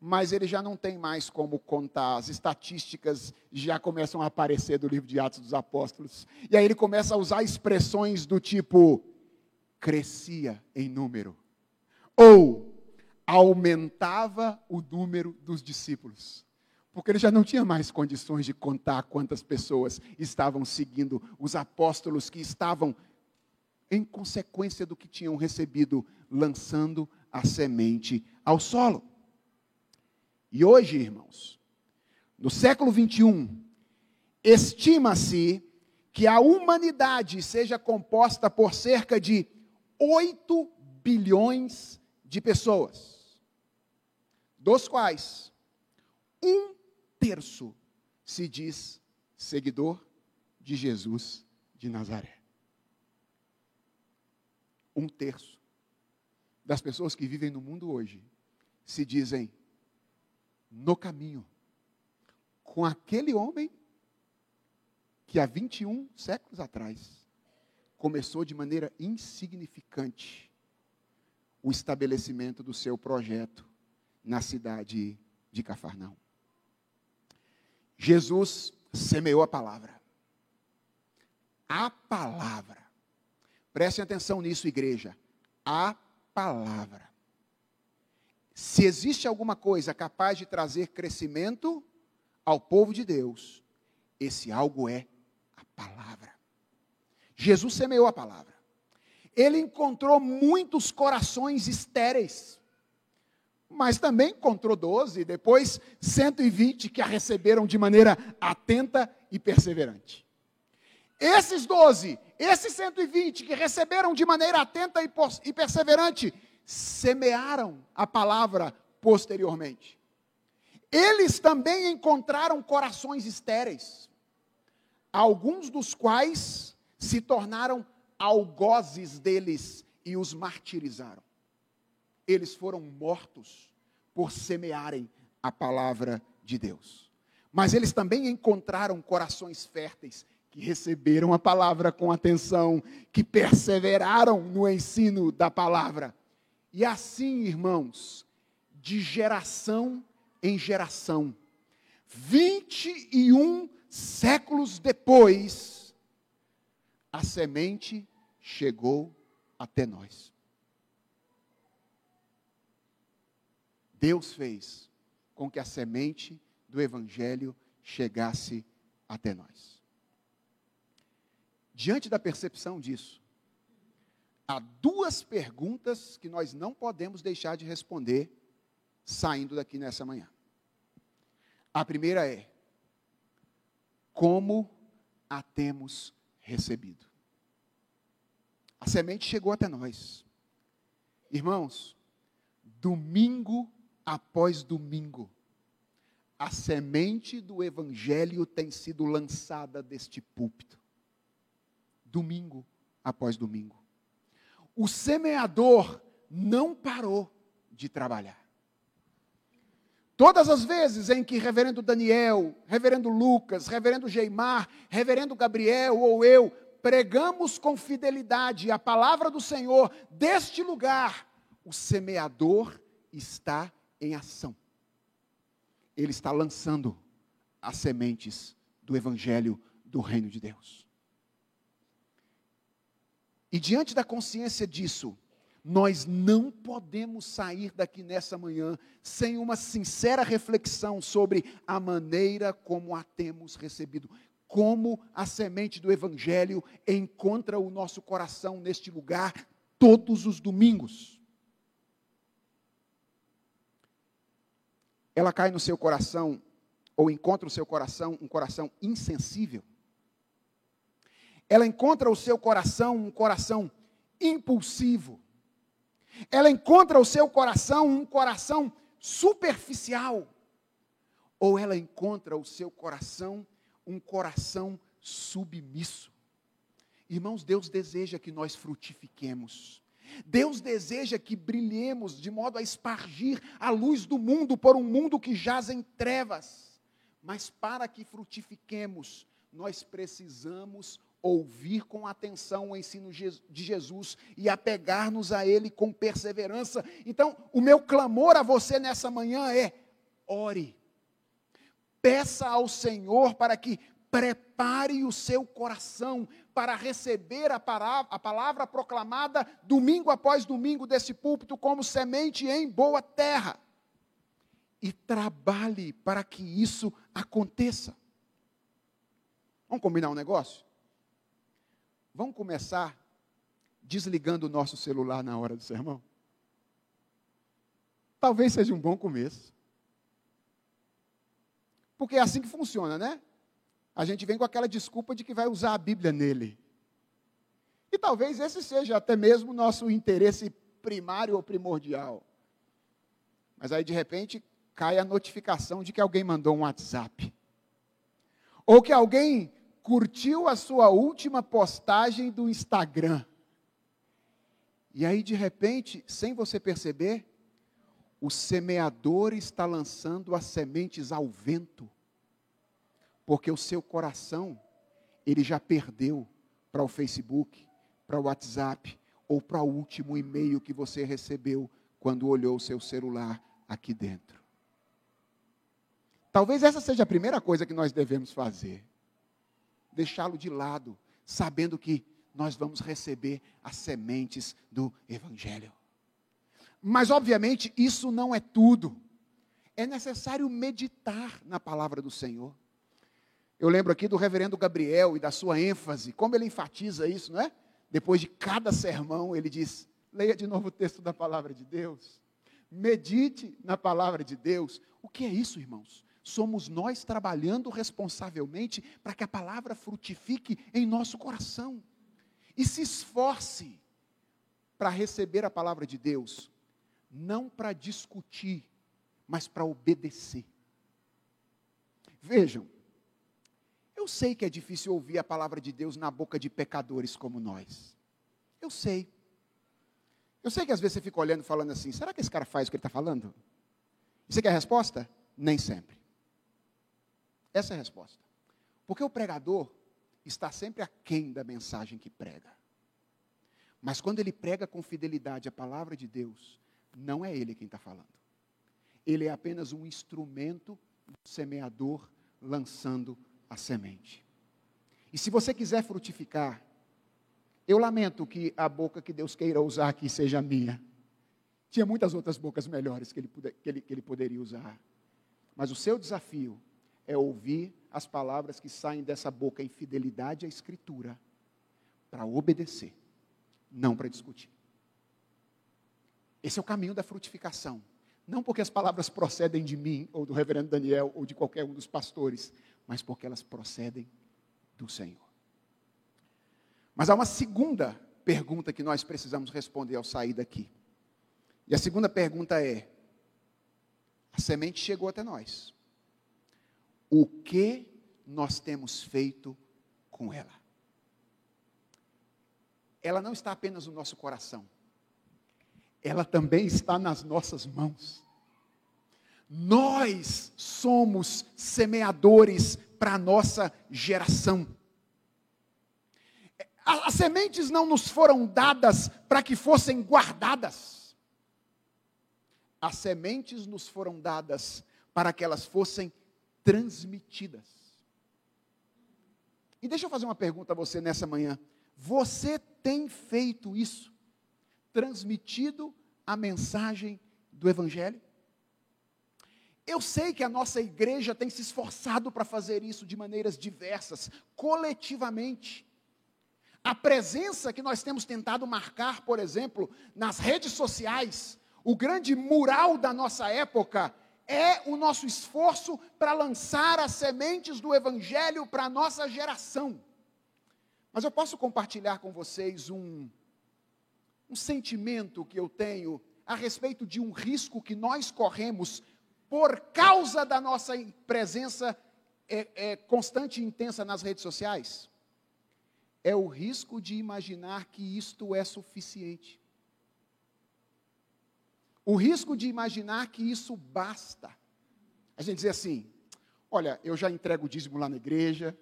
Mas ele já não tem mais como contar, as estatísticas já começam a aparecer do livro de Atos dos Apóstolos. E aí ele começa a usar expressões do tipo: crescia em número, ou aumentava o número dos discípulos porque ele já não tinha mais condições de contar quantas pessoas estavam seguindo os apóstolos que estavam, em consequência do que tinham recebido, lançando a semente ao solo. E hoje, irmãos, no século 21, estima-se que a humanidade seja composta por cerca de 8 bilhões de pessoas, dos quais um terço se diz seguidor de Jesus de Nazaré. Um terço das pessoas que vivem no mundo hoje se dizem no caminho com aquele homem que há 21 séculos atrás começou de maneira insignificante o estabelecimento do seu projeto na cidade de Cafarnaum. Jesus semeou a palavra. A palavra. Prestem atenção nisso, igreja. A palavra. Se existe alguma coisa capaz de trazer crescimento ao povo de Deus, esse algo é a palavra. Jesus semeou a palavra. Ele encontrou muitos corações estéreis mas também encontrou 12, depois 120 que a receberam de maneira atenta e perseverante. Esses 12, esses 120 que receberam de maneira atenta e perseverante, semearam a palavra posteriormente. Eles também encontraram corações estéreis, alguns dos quais se tornaram algozes deles e os martirizaram eles foram mortos por semearem a palavra de Deus. Mas eles também encontraram corações férteis que receberam a palavra com atenção, que perseveraram no ensino da palavra. E assim, irmãos, de geração em geração, 21 séculos depois, a semente chegou até nós. Deus fez com que a semente do Evangelho chegasse até nós. Diante da percepção disso, há duas perguntas que nós não podemos deixar de responder saindo daqui nessa manhã. A primeira é: como a temos recebido? A semente chegou até nós. Irmãos, domingo após domingo, a semente do Evangelho tem sido lançada deste púlpito, domingo após domingo. O semeador não parou de trabalhar. Todas as vezes em que Reverendo Daniel, Reverendo Lucas, Reverendo Geimar, Reverendo Gabriel ou eu pregamos com fidelidade a palavra do Senhor deste lugar, o semeador está em ação. Ele está lançando as sementes do Evangelho do Reino de Deus. E diante da consciência disso, nós não podemos sair daqui nessa manhã sem uma sincera reflexão sobre a maneira como a temos recebido, como a semente do Evangelho encontra o nosso coração neste lugar todos os domingos. ela cai no seu coração, ou encontra o seu coração um coração insensível. Ela encontra o seu coração um coração impulsivo. Ela encontra o seu coração um coração superficial. Ou ela encontra o seu coração um coração submisso. Irmãos, Deus deseja que nós frutifiquemos. Deus deseja que brilhemos de modo a espargir a luz do mundo por um mundo que jaz em trevas. Mas para que frutifiquemos, nós precisamos ouvir com atenção o ensino de Jesus e apegar-nos a Ele com perseverança. Então, o meu clamor a você nessa manhã é: ore. Peça ao Senhor para que prepare o seu coração para receber a palavra, a palavra proclamada domingo após domingo desse púlpito como semente em boa terra. E trabalhe para que isso aconteça. Vamos combinar um negócio? Vamos começar desligando o nosso celular na hora do sermão? Talvez seja um bom começo. Porque é assim que funciona, né? A gente vem com aquela desculpa de que vai usar a Bíblia nele. E talvez esse seja até mesmo o nosso interesse primário ou primordial. Mas aí, de repente, cai a notificação de que alguém mandou um WhatsApp. Ou que alguém curtiu a sua última postagem do Instagram. E aí, de repente, sem você perceber, o semeador está lançando as sementes ao vento, porque o seu coração, ele já perdeu para o Facebook, para o WhatsApp, ou para o último e-mail que você recebeu quando olhou o seu celular aqui dentro. Talvez essa seja a primeira coisa que nós devemos fazer deixá-lo de lado, sabendo que nós vamos receber as sementes do Evangelho. Mas, obviamente, isso não é tudo. É necessário meditar na palavra do Senhor. Eu lembro aqui do reverendo Gabriel e da sua ênfase, como ele enfatiza isso, não é? Depois de cada sermão, ele diz: leia de novo o texto da palavra de Deus, medite na palavra de Deus. O que é isso, irmãos? Somos nós trabalhando responsavelmente para que a palavra frutifique em nosso coração. E se esforce para receber a palavra de Deus, não para discutir, mas para obedecer. Vejam, eu sei que é difícil ouvir a palavra de Deus na boca de pecadores como nós. Eu sei. Eu sei que às vezes você fica olhando e falando assim: será que esse cara faz o que ele está falando? E você quer a resposta? Nem sempre. Essa é a resposta. Porque o pregador está sempre aquém da mensagem que prega. Mas quando ele prega com fidelidade a palavra de Deus, não é ele quem está falando. Ele é apenas um instrumento do semeador lançando a semente. E se você quiser frutificar, eu lamento que a boca que Deus queira usar aqui seja minha. Tinha muitas outras bocas melhores que ele, que ele, que ele poderia usar. Mas o seu desafio é ouvir as palavras que saem dessa boca em fidelidade à Escritura, para obedecer, não para discutir. Esse é o caminho da frutificação. Não porque as palavras procedem de mim, ou do reverendo Daniel, ou de qualquer um dos pastores, mas porque elas procedem do Senhor. Mas há uma segunda pergunta que nós precisamos responder ao sair daqui. E a segunda pergunta é: a semente chegou até nós o que nós temos feito com ela. Ela não está apenas no nosso coração, ela também está nas nossas mãos. Nós somos semeadores para a nossa geração. As sementes não nos foram dadas para que fossem guardadas. As sementes nos foram dadas para que elas fossem transmitidas. E deixa eu fazer uma pergunta a você nessa manhã. Você tem feito isso? Transmitido a mensagem do Evangelho? Eu sei que a nossa igreja tem se esforçado para fazer isso de maneiras diversas, coletivamente. A presença que nós temos tentado marcar, por exemplo, nas redes sociais, o grande mural da nossa época é o nosso esforço para lançar as sementes do Evangelho para a nossa geração. Mas eu posso compartilhar com vocês um, um sentimento que eu tenho a respeito de um risco que nós corremos por causa da nossa presença é, é, constante e intensa nas redes sociais. É o risco de imaginar que isto é suficiente. O risco de imaginar que isso basta. A gente dizer assim: olha, eu já entrego o dízimo lá na igreja,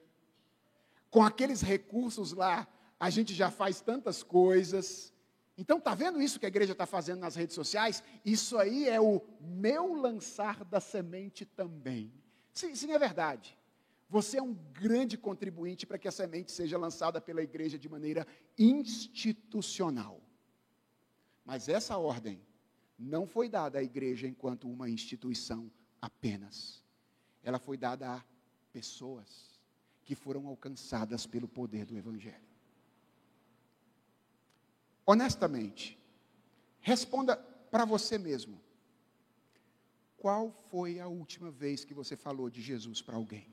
com aqueles recursos lá, a gente já faz tantas coisas. Então, está vendo isso que a igreja está fazendo nas redes sociais? Isso aí é o meu lançar da semente também. Sim, sim, é verdade. Você é um grande contribuinte para que a semente seja lançada pela igreja de maneira institucional. Mas essa ordem não foi dada à igreja enquanto uma instituição apenas. Ela foi dada a pessoas que foram alcançadas pelo poder do Evangelho. Honestamente, responda para você mesmo. Qual foi a última vez que você falou de Jesus para alguém?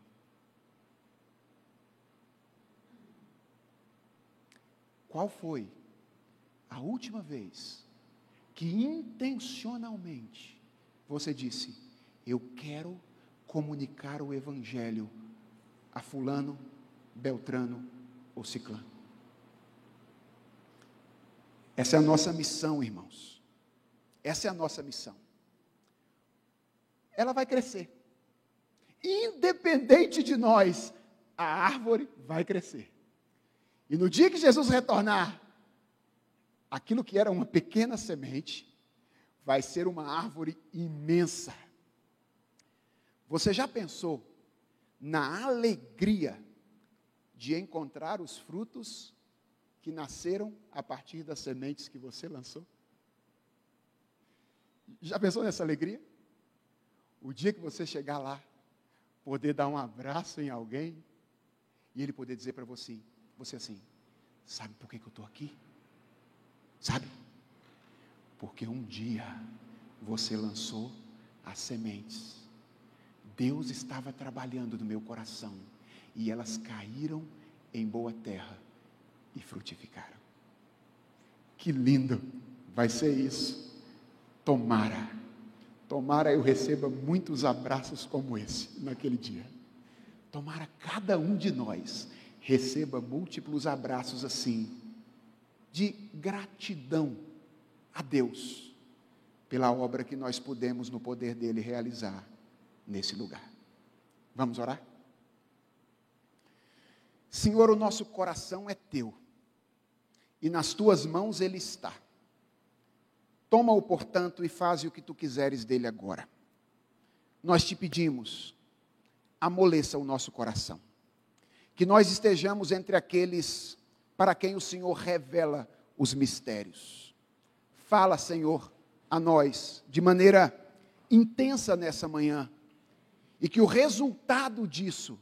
Qual foi a última vez que intencionalmente você disse: Eu quero comunicar o Evangelho a Fulano, Beltrano ou Ciclano? Essa é a nossa missão, irmãos. Essa é a nossa missão. Ela vai crescer. Independente de nós, a árvore vai crescer. E no dia que Jesus retornar, aquilo que era uma pequena semente vai ser uma árvore imensa. Você já pensou na alegria de encontrar os frutos que nasceram a partir das sementes que você lançou? Já pensou nessa alegria? O dia que você chegar lá, poder dar um abraço em alguém e ele poder dizer para você: você assim, sabe por que, que eu estou aqui? Sabe? Porque um dia você lançou as sementes. Deus estava trabalhando no meu coração e elas caíram em boa terra e frutificaram. Que lindo vai ser isso. Tomara, tomara eu receba muitos abraços como esse naquele dia. Tomara cada um de nós receba múltiplos abraços assim, de gratidão a Deus pela obra que nós pudemos, no poder dele, realizar nesse lugar. Vamos orar? Senhor, o nosso coração é teu, e nas tuas mãos ele está. Toma-o, portanto, e faze o que tu quiseres dele agora. Nós te pedimos, amoleça o nosso coração que nós estejamos entre aqueles para quem o Senhor revela os mistérios. Fala, Senhor, a nós de maneira intensa nessa manhã, e que o resultado disso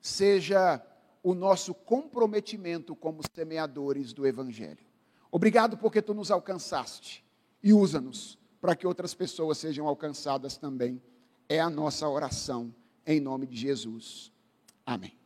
seja o nosso comprometimento como semeadores do Evangelho. Obrigado porque tu nos alcançaste e usa-nos para que outras pessoas sejam alcançadas também. É a nossa oração, em nome de Jesus. Amém.